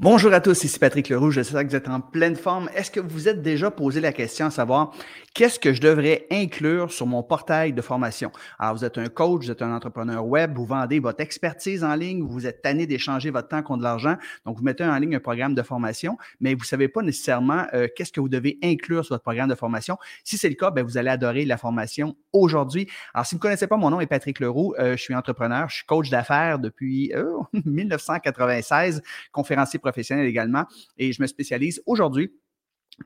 Bonjour à tous, ici Patrick Leroux. Je sais que vous êtes en pleine forme. Est-ce que vous êtes déjà posé la question à savoir qu'est-ce que je devrais inclure sur mon portail de formation? Alors, vous êtes un coach, vous êtes un entrepreneur web, vous vendez votre expertise en ligne, vous êtes tanné d'échanger votre temps contre de l'argent. Donc, vous mettez en ligne un programme de formation, mais vous ne savez pas nécessairement euh, qu'est-ce que vous devez inclure sur votre programme de formation. Si c'est le cas, ben, vous allez adorer la formation aujourd'hui. Alors, si vous ne connaissez pas, mon nom est Patrick Leroux. Euh, je suis entrepreneur, je suis coach d'affaires depuis 1996, euh, conférencier professionnel également. Et je me spécialise aujourd'hui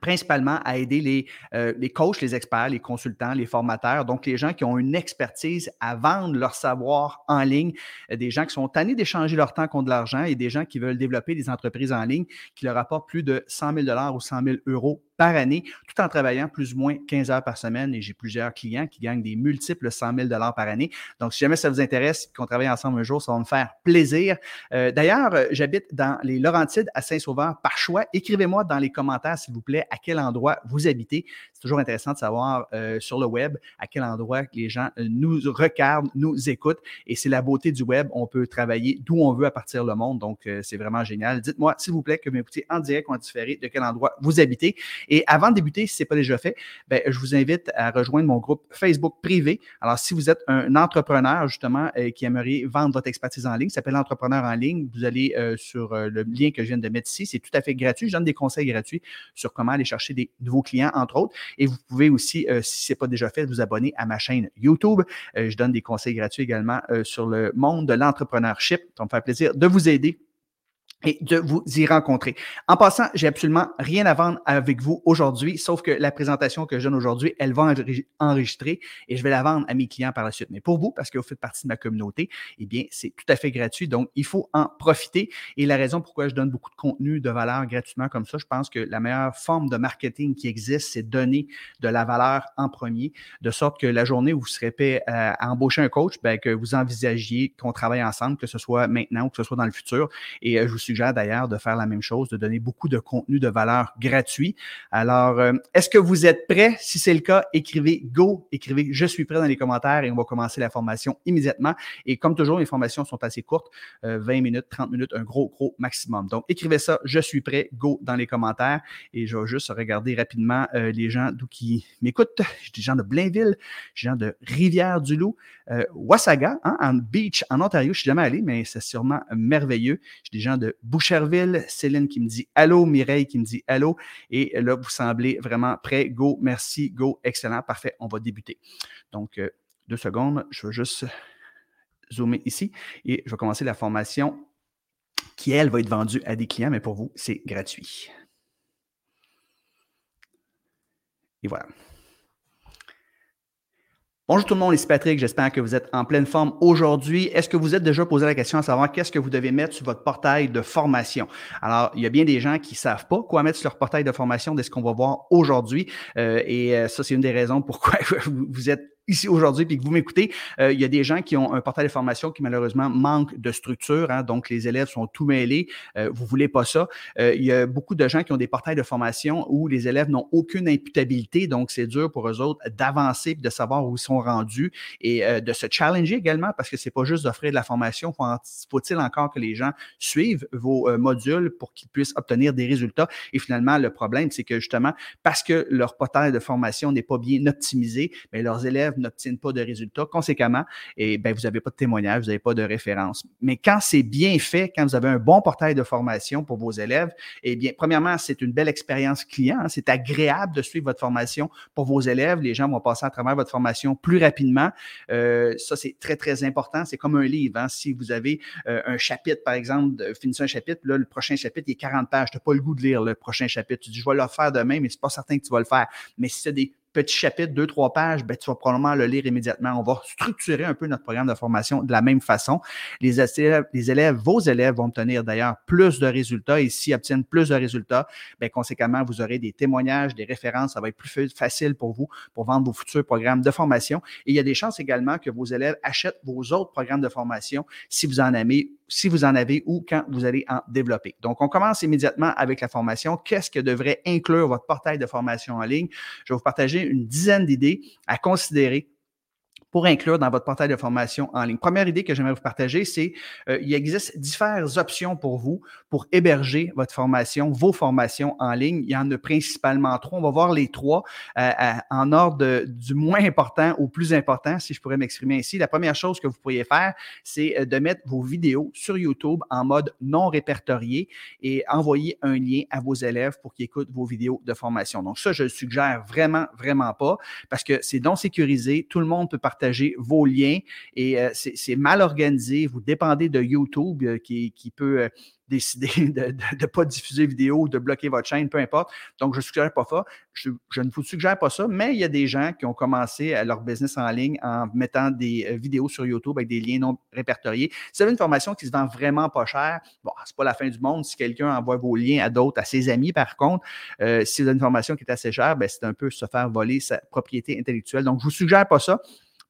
principalement à aider les, euh, les coachs, les experts, les consultants, les formateurs, donc les gens qui ont une expertise à vendre leur savoir en ligne, euh, des gens qui sont tannés d'échanger leur temps contre de l'argent et des gens qui veulent développer des entreprises en ligne qui leur apportent plus de 100 000 ou 100 000 euros par année, tout en travaillant plus ou moins 15 heures par semaine. Et j'ai plusieurs clients qui gagnent des multiples 100 000 par année. Donc, si jamais ça vous intéresse, qu'on travaille ensemble un jour, ça va me faire plaisir. Euh, d'ailleurs, euh, j'habite dans les Laurentides à Saint-Sauveur par choix. Écrivez-moi dans les commentaires, s'il vous plaît, à quel endroit vous habitez. Toujours intéressant de savoir euh, sur le web à quel endroit les gens nous regardent, nous écoutent. Et c'est la beauté du web. On peut travailler d'où on veut à partir le monde. Donc, c'est vraiment génial. Dites-moi, s'il vous plaît, que vous m'écoutez en direct ou en différé, de quel endroit vous habitez. Et avant de débuter, si ce n'est pas déjà fait, ben, je vous invite à rejoindre mon groupe Facebook privé. Alors, si vous êtes un entrepreneur, justement, euh, qui aimerait vendre votre expertise en ligne, ça s'appelle Entrepreneur en ligne. Vous allez euh, sur euh, le lien que je viens de mettre ici. C'est tout à fait gratuit. Je donne des conseils gratuits sur comment aller chercher des nouveaux clients, entre autres. Et vous pouvez aussi, si ce n'est pas déjà fait, vous abonner à ma chaîne YouTube. je donne des conseils gratuits également sur le monde de l'entrepreneurship. Ça me fait plaisir de vous aider et de vous y rencontrer. En passant, j'ai absolument rien à vendre avec vous aujourd'hui, sauf que la présentation que je donne aujourd'hui, elle va enregistrer et je vais la vendre à mes clients par la suite. Mais pour vous, parce que vous faites partie de ma communauté, eh bien, c'est tout à fait gratuit. Donc, il faut en profiter. Et la raison pourquoi je donne beaucoup de contenu de valeur gratuitement comme ça, je pense que la meilleure forme de marketing qui existe, c'est donner de la valeur en premier, de sorte que la journée où vous serez prêt à, embaucher un coach, bien, que vous envisagiez qu'on travaille ensemble, que ce soit maintenant ou que ce soit dans le futur. Et euh, je vous d'ailleurs de faire la même chose, de donner beaucoup de contenu de valeur gratuit. Alors, euh, est-ce que vous êtes prêts? Si c'est le cas, écrivez Go, écrivez Je suis prêt dans les commentaires et on va commencer la formation immédiatement. Et comme toujours, les formations sont assez courtes, 20 euh, minutes, 30 minutes, un gros, gros maximum. Donc, écrivez ça, Je suis prêt, Go dans les commentaires. Et je vais juste regarder rapidement euh, les gens d'où qui m'écoutent. J'ai des gens de Blainville, j'ai des gens de Rivière-du-Loup, Wasaga, hein, en Beach, en Ontario. Je suis jamais allé, mais c'est sûrement merveilleux. J'ai des gens de Boucherville, Céline qui me dit allô, Mireille qui me dit allô. Et là, vous semblez vraiment prêt. Go, merci, go, excellent, parfait. On va débuter. Donc, euh, deux secondes, je vais juste zoomer ici et je vais commencer la formation qui, elle, va être vendue à des clients, mais pour vous, c'est gratuit. Et voilà. Bonjour tout le monde, ici Patrick. J'espère que vous êtes en pleine forme aujourd'hui. Est-ce que vous êtes déjà posé la question à savoir qu'est-ce que vous devez mettre sur votre portail de formation? Alors, il y a bien des gens qui savent pas quoi mettre sur leur portail de formation de ce qu'on va voir aujourd'hui. Euh, et euh, ça, c'est une des raisons pourquoi vous êtes ici aujourd'hui puis que vous m'écoutez, euh, il y a des gens qui ont un portail de formation qui malheureusement manque de structure, hein, donc les élèves sont tout mêlés, euh, vous voulez pas ça. Euh, il y a beaucoup de gens qui ont des portails de formation où les élèves n'ont aucune imputabilité, donc c'est dur pour eux autres d'avancer de savoir où ils sont rendus et euh, de se challenger également parce que c'est pas juste d'offrir de la formation, faut-il encore que les gens suivent vos euh, modules pour qu'ils puissent obtenir des résultats? Et finalement le problème c'est que justement parce que leur portail de formation n'est pas bien optimisé, mais leurs élèves n'obtiennent pas de résultats. Conséquemment, et eh ben, vous n'avez pas de témoignage, vous n'avez pas de référence. Mais quand c'est bien fait, quand vous avez un bon portail de formation pour vos élèves, eh bien, premièrement, c'est une belle expérience client. Hein. C'est agréable de suivre votre formation pour vos élèves. Les gens vont passer à travers votre formation plus rapidement. Euh, ça, c'est très, très important. C'est comme un livre. Hein. Si vous avez euh, un chapitre, par exemple, finissez un chapitre, là, le prochain chapitre, il est 40 pages. Tu n'as pas le goût de lire le prochain chapitre. Tu dis, je vais le faire demain, mais c'est pas certain que tu vas le faire. Mais si c'est des petit chapitre, deux, trois pages, ben, tu vas probablement le lire immédiatement. On va structurer un peu notre programme de formation de la même façon. Les élèves, vos élèves vont obtenir d'ailleurs plus de résultats et s'ils obtiennent plus de résultats, ben, conséquemment, vous aurez des témoignages, des références. Ça va être plus facile pour vous pour vendre vos futurs programmes de formation. Et il y a des chances également que vos élèves achètent vos autres programmes de formation si vous en avez si vous en avez ou quand vous allez en développer. Donc, on commence immédiatement avec la formation. Qu'est-ce que devrait inclure votre portail de formation en ligne? Je vais vous partager une dizaine d'idées à considérer pour inclure dans votre portail de formation en ligne. Première idée que j'aimerais vous partager, c'est euh, il existe diverses options pour vous pour héberger votre formation, vos formations en ligne. Il y en a principalement trois. On va voir les trois euh, en ordre du moins important au plus important, si je pourrais m'exprimer ainsi. La première chose que vous pourriez faire, c'est euh, de mettre vos vidéos sur YouTube en mode non répertorié et envoyer un lien à vos élèves pour qu'ils écoutent vos vidéos de formation. Donc ça, je le suggère vraiment, vraiment pas parce que c'est non sécurisé. Tout le monde peut partager vos liens et euh, c'est mal organisé. Vous dépendez de YouTube euh, qui, peut euh, décider de ne pas diffuser vidéo ou de bloquer votre chaîne, peu importe. Donc, je ne suggère pas ça. Je, ne vous suggère pas ça, mais il y a des gens qui ont commencé leur business en ligne en mettant des vidéos sur YouTube avec des liens non répertoriés. Si vous avez une formation qui se vend vraiment pas cher, bon, c'est pas la fin du monde. Si quelqu'un envoie vos liens à d'autres, à ses amis, par contre, si vous avez une formation qui est assez chère, ben, c'est un peu se faire voler sa propriété intellectuelle. Donc, je ne vous suggère pas ça.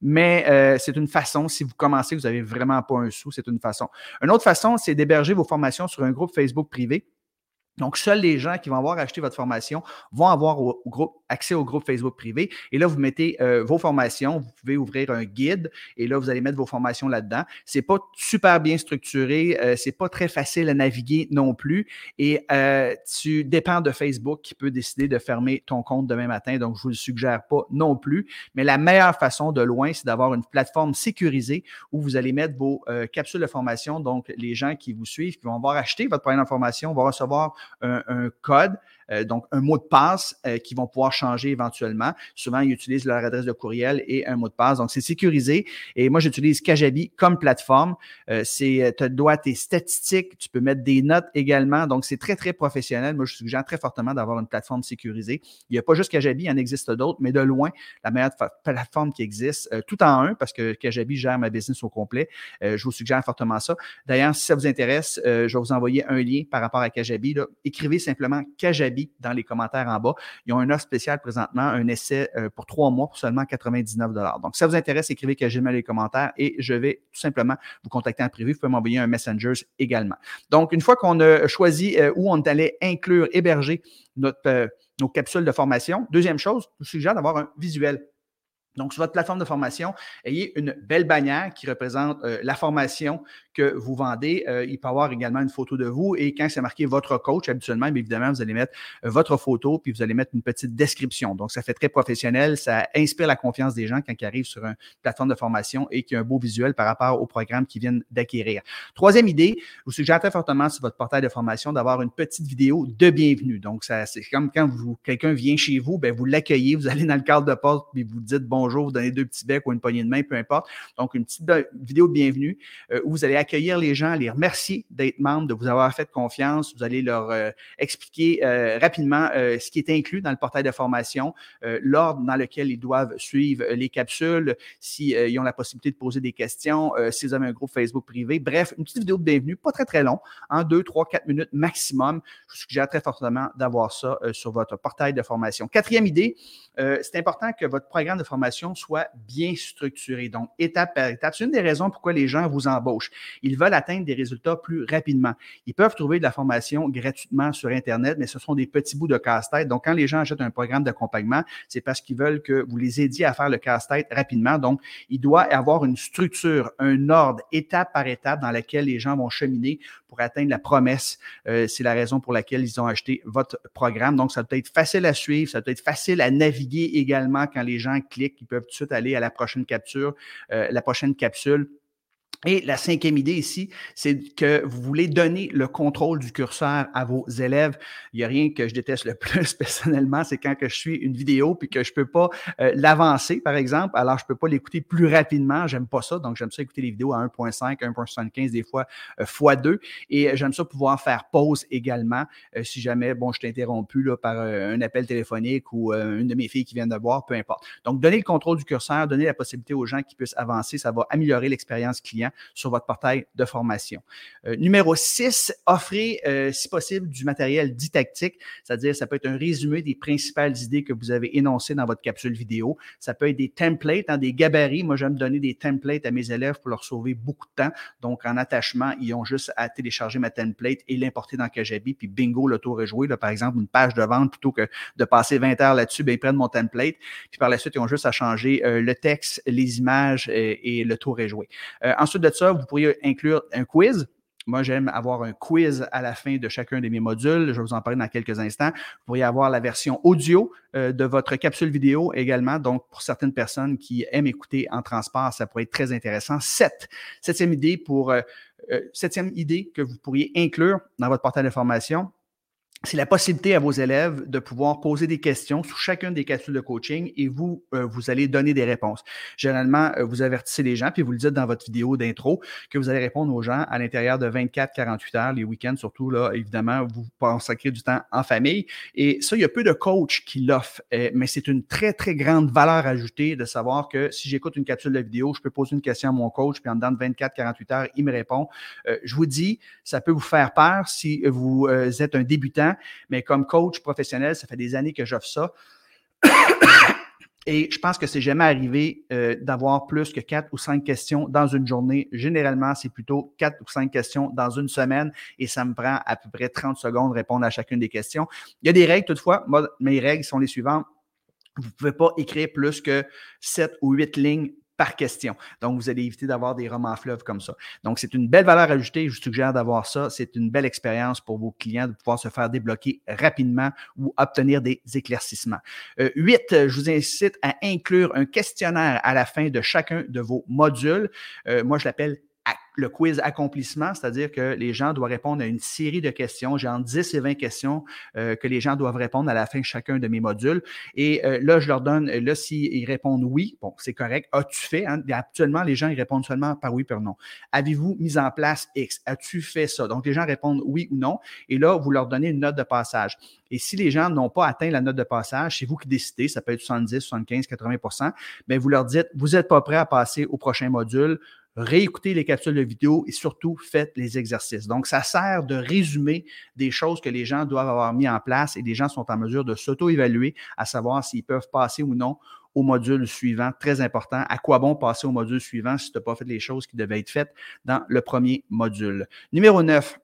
Mais euh, c'est une façon, si vous commencez, vous n'avez vraiment pas un sou, c'est une façon. Une autre façon, c'est d'héberger vos formations sur un groupe Facebook privé. Donc, seuls les gens qui vont avoir acheté votre formation vont avoir au, groupe, accès au groupe Facebook privé. Et là, vous mettez euh, vos formations, vous pouvez ouvrir un guide et là, vous allez mettre vos formations là-dedans. C'est pas super bien structuré, euh, c'est pas très facile à naviguer non plus. Et euh, tu dépends de Facebook qui peut décider de fermer ton compte demain matin. Donc, je vous le suggère pas non plus. Mais la meilleure façon de loin, c'est d'avoir une plateforme sécurisée où vous allez mettre vos capsules de formation. Donc, les gens qui vous suivent, qui vont avoir acheté votre de formation, vont recevoir un, code, euh, donc un mot de passe euh, qui vont pouvoir changer éventuellement. Souvent, ils utilisent leur adresse de courriel et un mot de passe. Donc, c'est sécurisé. Et moi, j'utilise Kajabi comme plateforme. Euh, c'est, tu dois tes statistiques, tu peux mettre des notes également. Donc, c'est très, très professionnel. Moi, je suggère très fortement d'avoir une plateforme sécurisée. Il n'y a pas juste Kajabi, il en existe d'autres, mais de loin, la meilleure plateforme qui existe, tout en un, parce que Kajabi gère ma business au complet. je vous suggère fortement ça. D'ailleurs, si ça vous intéresse, je vais vous envoyer un lien par rapport à Kajabi. Écrivez simplement Kajabi dans les commentaires en bas. Ils ont un offre spéciale présentement, un essai euh, pour trois mois pour seulement 99 Donc, si ça vous intéresse, écrivez Kajabi dans les commentaires et je vais tout simplement vous contacter en privé. Vous pouvez m'envoyer un Messenger également. Donc, une fois qu'on a choisi euh, où on allait inclure, héberger notre, euh, nos capsules de formation, deuxième chose, je vous suggère d'avoir un visuel. Donc, sur votre plateforme de formation, ayez une belle bannière qui représente la formation que vous vendez. Euh, il peut y avoir également une photo de vous et quand c'est marqué votre coach, habituellement, évidemment, vous allez mettre euh, votre photo puis vous allez mettre une petite description. Donc, ça fait très professionnel. Ça inspire la confiance des gens quand ils arrivent sur une plateforme de formation et qu'il y a un beau visuel par rapport au programme qu'ils viennent d'acquérir. Troisième idée, je vous suggère très fortement sur votre portail de formation d'avoir une petite vidéo de bienvenue. Donc, ça, c'est comme quand vous, quelqu'un vient chez vous, ben, vous l'accueillez, vous allez dans le cadre de porte puis vous dites bonjour, vous donnez deux petits becs ou une poignée de main, peu importe. Donc, une petite vidéo de bienvenue euh, où vous allez accueillir les gens, les remercier d'être membres, de vous avoir fait confiance. Vous allez leur euh, expliquer euh, rapidement ce qui est inclus dans le portail de formation, l'ordre dans lequel ils doivent suivre les capsules, s'ils ont la possibilité de poser des questions, si vous avez un groupe Facebook privé. Bref, une petite vidéo de bienvenue, pas très, très long, en deux, trois, quatre minutes maximum. Je vous suggère très fortement d'avoir ça sur votre portail de formation. Quatrième idée, c'est important que votre programme de formation soit bien structuré, donc étape par étape. C'est une des raisons pourquoi les gens vous embauchent. Ils veulent atteindre des résultats plus rapidement. Ils peuvent trouver de la formation gratuitement sur Internet, mais ce sont des petits bouts de casse-tête. Donc, quand les gens achètent un programme d'accompagnement, c'est parce qu'ils veulent que vous les aidiez à faire le casse-tête rapidement. Donc, il doit y avoir une structure, un ordre, étape par étape, dans laquelle les gens vont cheminer pour atteindre la promesse. Euh, c'est la raison pour laquelle ils ont acheté votre programme. Donc, ça peut être facile à suivre, ça peut être facile à naviguer également quand les gens cliquent. Ils peuvent tout de suite aller à la prochaine capture, euh, la prochaine capsule et la cinquième idée ici, c'est que vous voulez donner le contrôle du curseur à vos élèves. Il n'y a rien que je déteste le plus personnellement, c'est quand que je suis une vidéo puis que je ne peux pas euh, l'avancer, par exemple. Alors, je ne peux pas l'écouter plus rapidement. J'aime pas ça. Donc, j'aime ça écouter les vidéos à 1.5, 1.75, des fois euh, x2. Et j'aime ça pouvoir faire pause également euh, si jamais, bon, je t'ai interrompu là, par un appel téléphonique ou une de mes filles qui vient de voir, peu importe. Donc, donner le contrôle du curseur, donner la possibilité aux gens qui puissent avancer, ça va améliorer l'expérience client sur votre portail de formation. Euh, numéro 6, offrez, euh, si possible, du matériel didactique, c'est-à-dire ça peut être un résumé des principales idées que vous avez énoncées dans votre capsule vidéo. Ça peut être des templates, hein, des gabarits. Moi, j'aime donner des templates à mes élèves pour leur sauver beaucoup de temps. Donc, en attachement, ils ont juste à télécharger ma template et l'importer dans Kajabi, puis bingo, le tour est joué. Là, par exemple, une page de vente, plutôt que de passer 20 heures là-dessus, ben, ils prennent mon template, puis par la suite, ils ont juste à changer euh, le texte, les images et, le tour est joué. ensuite de ça, vous pourriez inclure un quiz. Moi, j'aime avoir un quiz à la fin de chacun de mes modules. Je vais vous en parler dans quelques instants. Vous pourriez avoir la version audio euh, de votre capsule vidéo également. Donc, pour certaines personnes qui aiment écouter en transport, ça pourrait être très intéressant. Sept. Septième idée pour euh, euh, septième idée que vous pourriez inclure dans votre portail d'information, c'est la possibilité à vos élèves de pouvoir poser des questions sous chacune des capsules de coaching et vous, euh, vous allez donner des réponses. Généralement, euh, vous avertissez les gens, puis vous le dites dans votre vidéo d'intro, que vous allez répondre aux gens à l'intérieur de 24-48 heures, les week-ends surtout, là, évidemment, vous consacrez du temps en famille. Et ça, il y a peu de coachs qui l'offrent, euh, mais c'est une très, très grande valeur ajoutée de savoir que si j'écoute une capsule de vidéo, je peux poser une question à mon coach, puis en dedans de 24-48 heures, il me répond. je vous dis, ça peut vous faire peur si vous êtes un débutant mais comme coach professionnel, ça fait des années que j'offre ça. Et je pense que c'est jamais arrivé euh, d'avoir plus que quatre ou cinq questions dans une journée. Généralement, c'est plutôt quatre ou cinq questions dans une semaine et ça me prend à peu près 30 secondes de répondre à chacune des questions. Il y a des règles toutefois. Mes règles sont les suivantes. Vous ne pouvez pas écrire plus que sept ou huit lignes par question. Donc, vous allez éviter d'avoir des romans fleuves comme ça. Donc, c'est une belle valeur ajoutée. Je vous suggère d'avoir ça. C'est une belle expérience pour vos clients de pouvoir se faire débloquer rapidement ou obtenir des éclaircissements. Euh, huit, je vous incite à inclure un questionnaire à la fin de chacun de vos modules. Euh, moi, je l'appelle le quiz accomplissement, c'est-à-dire que les gens doivent répondre à une série de questions. J'ai entre 10 et 20 questions euh, que les gens doivent répondre à la fin de chacun de mes modules. Et euh, là, je leur donne, là, s'ils répondent oui, bon, c'est correct. As-tu fait? Hein? Actuellement, les gens, ils répondent seulement par oui, par non. Avez-vous mis en place X? As-tu fait ça? Donc, les gens répondent oui ou non. Et là, vous leur donnez une note de passage. Et si les gens n'ont pas atteint la note de passage, c'est vous qui décidez, ça peut être 70, 75, 80 bien, vous leur dites, vous n'êtes pas prêt à passer au prochain module, réécoutez les capsules de vidéo et surtout faites les exercices. Donc, ça sert de résumer des choses que les gens doivent avoir mis en place et les gens sont en mesure de s'auto-évaluer, à savoir s'ils peuvent passer ou non au module suivant. Très important. À quoi bon passer au module suivant si tu n'as pas fait les choses qui devaient être faites dans le premier module? Numéro 9.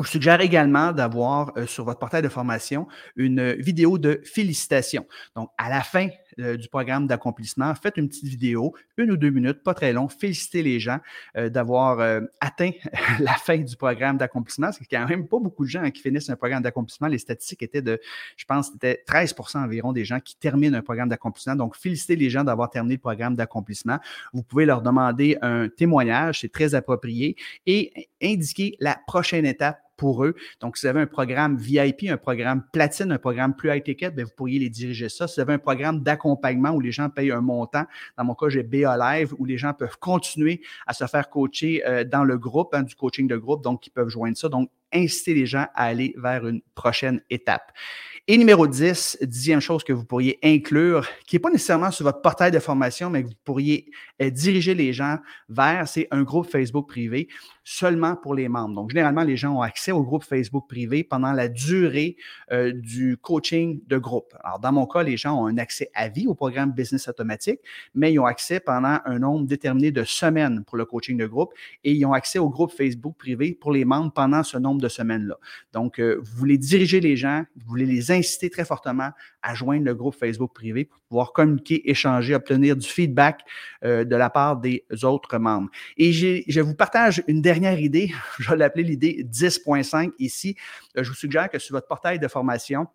Je suggère également d'avoir euh, sur votre portail de formation une vidéo de félicitations. Donc, à la fin euh, du programme d'accomplissement, faites une petite vidéo, une ou deux minutes, pas très long, félicitez les gens euh, d'avoir atteint la fin du programme d'accomplissement. C'est quand même pas beaucoup de gens qui finissent un programme d'accomplissement. Les statistiques étaient de, je pense, c'était 13% environ des gens qui terminent un programme d'accomplissement. Donc, félicitez les gens d'avoir terminé le programme d'accomplissement. Vous pouvez leur demander un témoignage, c'est très approprié, et indiquer la prochaine étape pour eux. Donc, si vous avez un programme VIP, un programme platine, un programme plus high ticket, bien, vous pourriez les diriger ça. Si vous avez un programme d'accompagnement où les gens payent un montant, dans mon cas, j'ai BA Live, où les gens peuvent continuer à se faire coacher euh, dans le groupe, hein, du coaching de groupe, donc ils peuvent joindre ça. Donc, inciter les gens à aller vers une prochaine étape. Et numéro 10, dixième chose que vous pourriez inclure, qui n'est pas nécessairement sur votre portail de formation, mais que vous pourriez euh, diriger les gens vers, c'est un groupe Facebook privé seulement pour les membres. Donc, généralement, les gens ont accès au groupe Facebook privé pendant la durée euh, du coaching de groupe. Alors, dans mon cas, les gens ont un accès à vie au programme Business Automatique, mais ils ont accès pendant un nombre déterminé de semaines pour le coaching de groupe et ils ont accès au groupe Facebook privé pour les membres pendant ce nombre de semaines-là. Donc, euh, vous voulez diriger les gens, vous voulez les inciter très fortement à joindre le groupe Facebook privé pour pouvoir communiquer, échanger, obtenir du feedback euh, de la part des autres membres. Et je vous partage une dernière idée, je vais l'appeler l'idée 10.5 ici. Euh, je vous suggère que sur votre portail de formation,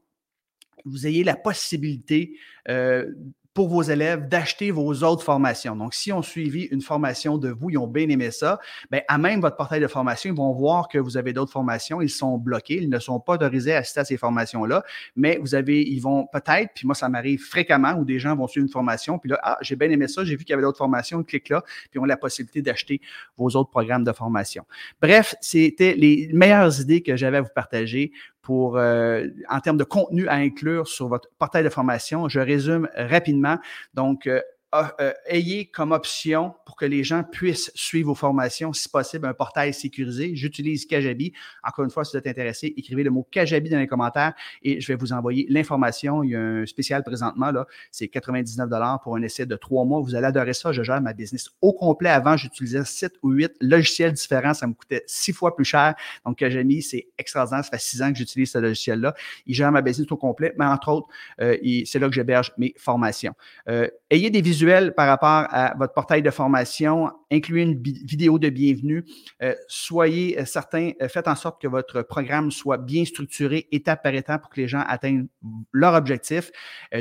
vous ayez la possibilité euh, pour vos élèves d'acheter vos autres formations. Donc, si on suivi une formation de vous, ils ont bien aimé ça, bien, à même votre portail de formation, ils vont voir que vous avez d'autres formations, ils sont bloqués, ils ne sont pas autorisés à assister à ces formations-là, mais vous avez, ils vont peut-être, puis moi, ça m'arrive fréquemment où des gens vont suivre une formation, puis là, ah, j'ai bien aimé ça, j'ai vu qu'il y avait d'autres formations, ils cliquent là, puis ont la possibilité d'acheter vos autres programmes de formation. Bref, c'était les meilleures idées que j'avais à vous partager pour, euh, en termes de contenu à inclure sur votre portail de formation. Je résume rapidement. Donc, euh, euh, ayez comme option pour que les gens puissent suivre vos formations, si possible, un portail sécurisé. J'utilise Kajabi. Encore une fois, si vous êtes intéressé, écrivez le mot Kajabi dans les commentaires et je vais vous envoyer l'information. Il y a un spécial présentement, là, c'est 99 pour un essai de trois mois. Vous allez adorer ça. Je gère ma business au complet. Avant, j'utilisais sept ou huit logiciels différents. Ça me coûtait six fois plus cher. Donc, Kajabi, c'est extraordinaire. Ça fait six ans que j'utilise ce logiciel-là. Il gère ma business au complet, mais entre autres, euh, c'est là que j'héberge mes formations. Euh, ayez des visuels par rapport à votre portail de formation, incluez une vidéo de bienvenue, euh, soyez euh, certains, euh, faites en sorte que votre programme soit bien structuré étape par étape pour que les gens atteignent leur objectif.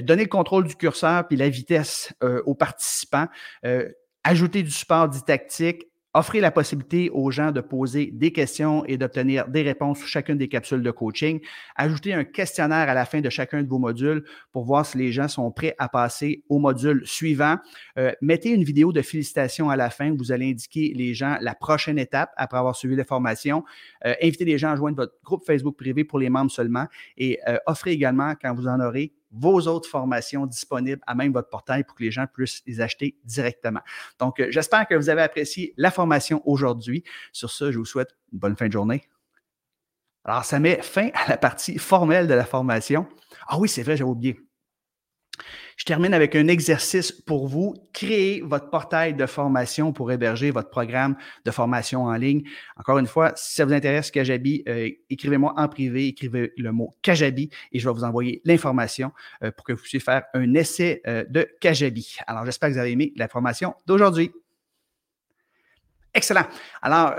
donnez le contrôle du curseur puis la vitesse aux participants. ajoutez du support didactique, Offrez la possibilité aux gens de poser des questions et d'obtenir des réponses sur chacune des capsules de coaching. Ajoutez un questionnaire à la fin de chacun de vos modules pour voir si les gens sont prêts à passer au module suivant. Euh, mettez une vidéo de félicitations à la fin vous allez indiquer les gens la prochaine étape après avoir suivi les formations. Euh, invitez les gens à joindre votre groupe Facebook privé pour les membres seulement et euh, offrez également, quand vous en aurez, vos autres formations disponibles à même votre portail pour que les gens puissent les acheter directement. Donc, euh, j'espère que vous avez apprécié la formation aujourd'hui. Sur ce, je vous souhaite une bonne fin de journée. Alors, ça met fin à la partie formelle de la formation. Ah oui, c'est vrai, j'ai oublié. Je termine avec un exercice pour vous. Créez votre portail de formation pour héberger votre programme de formation en ligne. Encore une fois, si ça vous intéresse, Kajabi, euh, écrivez-moi en privé, écrivez le mot Kajabi et je vais vous envoyer l'information euh, pour que vous puissiez faire un essai euh, de Kajabi. Alors, j'espère que vous avez aimé la formation d'aujourd'hui. Excellent. Alors,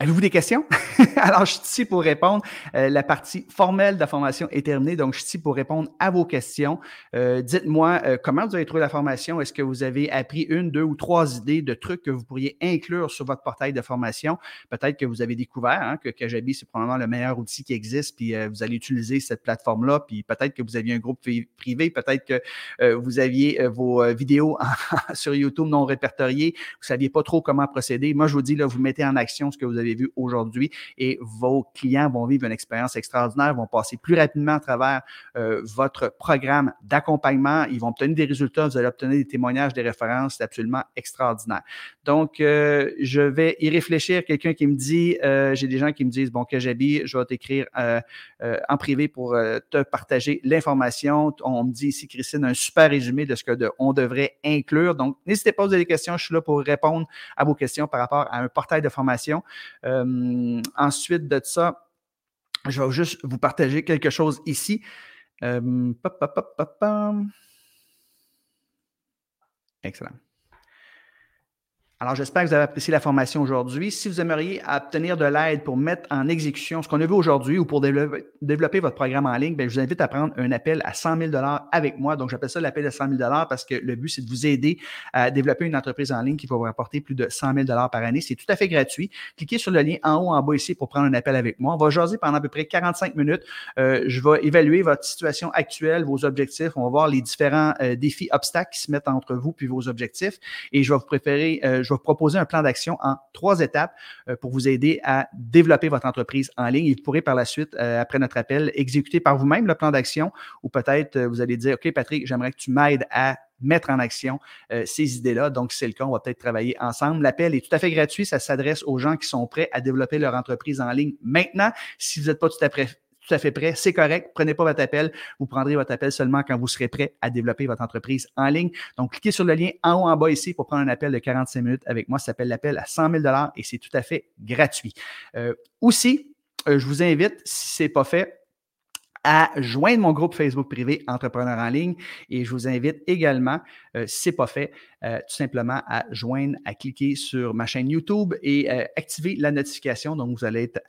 Avez-vous des questions? Alors, je suis ici pour répondre. Euh, la partie formelle de la formation est terminée, donc je suis ici pour répondre à vos questions. Euh, dites-moi euh, comment vous avez trouvé la formation? Est-ce que vous avez appris une, deux ou trois idées de trucs que vous pourriez inclure sur votre portail de formation? Peut-être que vous avez découvert hein, que Kajabi, c'est probablement le meilleur outil qui existe, puis vous allez utiliser cette plateforme-là, puis peut-être que vous aviez un groupe privé, peut-être que vous aviez vos vidéos sur YouTube non répertoriées, vous ne saviez pas trop comment procéder. Moi, je vous dis, là, vous mettez en action ce que vous avez vu aujourd'hui vos clients vont vivre une expérience extraordinaire, vont passer plus rapidement à travers euh, votre programme d'accompagnement. Ils vont obtenir des résultats, vous allez obtenir des témoignages, des références. C'est absolument extraordinaire. Donc, euh, je vais y réfléchir. Quelqu'un qui me dit, euh, j'ai des gens qui me disent, bon, que j'habille, je vais t'écrire en privé pour te partager l'information. On me dit ici, Christine, un super résumé de ce que on devrait inclure. Donc, n'hésitez pas à poser des questions. Je suis là pour répondre à vos questions par rapport à un portail de formation. Euh, ensuite de ça, je vais juste vous partager quelque chose ici. Euh, Excellent. Alors, j'espère que vous avez apprécié la formation aujourd'hui. Si vous aimeriez obtenir de l'aide pour mettre en exécution ce qu'on a vu aujourd'hui ou pour développer, votre programme en ligne, bien, je vous invite à prendre un appel à 100 000 avec moi. Donc, j'appelle ça l'appel à 100 000 parce que le but, c'est de vous aider à développer une entreprise en ligne qui va vous rapporter plus de 100 000 par année. C'est tout à fait gratuit. Cliquez sur le lien en haut, en bas ici pour prendre un appel avec moi. On va jaser pendant à peu près 45 minutes. Euh, je vais évaluer votre situation actuelle, vos objectifs. On va voir les différents euh, défis, obstacles qui se mettent entre vous puis vos objectifs. Et je vais vous préférer, euh, je vais proposer un plan d'action en trois étapes euh, pour vous aider à développer votre entreprise en ligne. Et vous pourrez par la suite, euh, après notre appel, exécuter par vous-même le plan d'action ou peut-être euh, vous allez dire, OK, Patrick, j'aimerais que tu m'aides à mettre en action ces idées-là. Donc, c'est le cas, on va peut-être travailler ensemble. L'appel est tout à fait gratuit. Ça s'adresse aux gens qui sont prêts à développer leur entreprise en ligne maintenant. Si vous n'êtes pas tout à fait tout à fait prêt, c'est correct. Prenez pas votre appel. Vous prendrez votre appel seulement quand vous serez prêt à développer votre entreprise en ligne. Donc, cliquez sur le lien en haut en bas ici pour prendre un appel de 45 minutes avec moi. Ça s'appelle l'appel à 100 000 et c'est tout à fait gratuit. Euh, aussi, euh, je vous invite, si ce n'est pas fait, à joindre mon groupe Facebook privé Entrepreneur en ligne. Et je vous invite également, euh, si ce n'est pas fait, tout simplement à joindre, à cliquer sur ma chaîne YouTube et activer la notification. Donc, vous allez être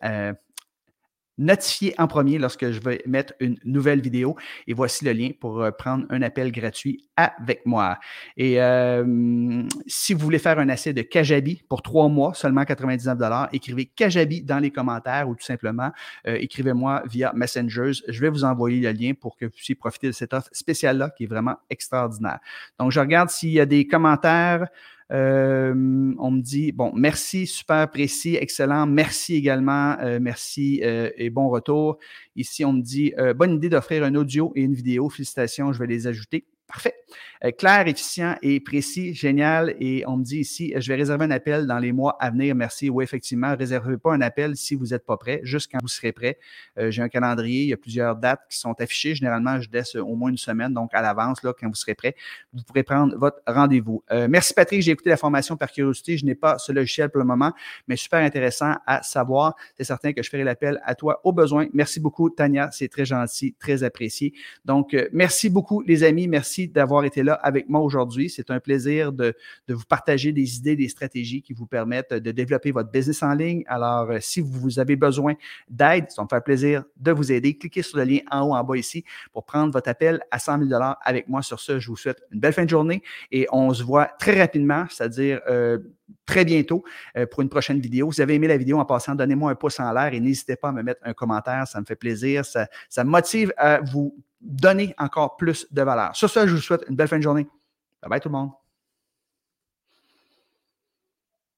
notifié en premier lorsque je vais mettre une nouvelle vidéo. Et voici le lien pour euh, prendre un appel gratuit avec moi. Et euh, si vous voulez faire un essai de Kajabi pour trois mois, seulement 99 écrivez Kajabi dans les commentaires ou tout simplement euh, écrivez-moi via Messengers. Je vais vous envoyer le lien pour que vous puissiez profiter de cette offre spéciale-là qui est vraiment extraordinaire. Donc, je regarde s'il y a des commentaires. Euh, on me dit, bon, merci, super précis, excellent. Merci également, euh, merci euh, et bon retour. Ici, on me dit, bonne idée d'offrir un audio et une vidéo. Félicitations, je vais les ajouter. Parfait. Euh, clair, efficient et précis, génial. Et on me dit ici, je vais réserver un appel dans les mois à venir. Merci. Oui, effectivement, réservez pas un appel si vous n'êtes pas prêt, juste quand vous serez prêt. Euh, j'ai un calendrier, il y a plusieurs dates qui sont affichées. Généralement, je laisse au moins une semaine, donc à l'avance, là, quand vous serez prêt, vous pourrez prendre votre rendez-vous. Euh, merci Patrick, j'ai écouté la formation par curiosité. Je n'ai pas ce logiciel pour le moment, mais super intéressant à savoir. C'est certain que je ferai l'appel à toi au besoin. Merci beaucoup, Tania. C'est très gentil, très apprécié. Donc, merci beaucoup, les amis. Merci d'avoir été là avec moi aujourd'hui. C'est un plaisir de, vous partager des idées, des stratégies qui vous permettent de développer votre business en ligne. Alors, euh, si vous avez besoin d'aide, ça me fait plaisir de vous aider. Cliquez sur le lien en haut, en bas ici pour prendre votre appel à 100 000 avec moi. Sur ce, je vous souhaite une belle fin de journée et on se voit très rapidement, c'est-à-dire euh, très bientôt euh, pour une prochaine vidéo. Si vous avez aimé la vidéo en passant, donnez-moi un pouce en l'air et n'hésitez pas à me mettre un commentaire. Ça me fait plaisir. Ça, ça me motive à vous donner encore plus de valeur. Sur ce, je vous souhaite une belle fin de journée. Bye bye tout le monde.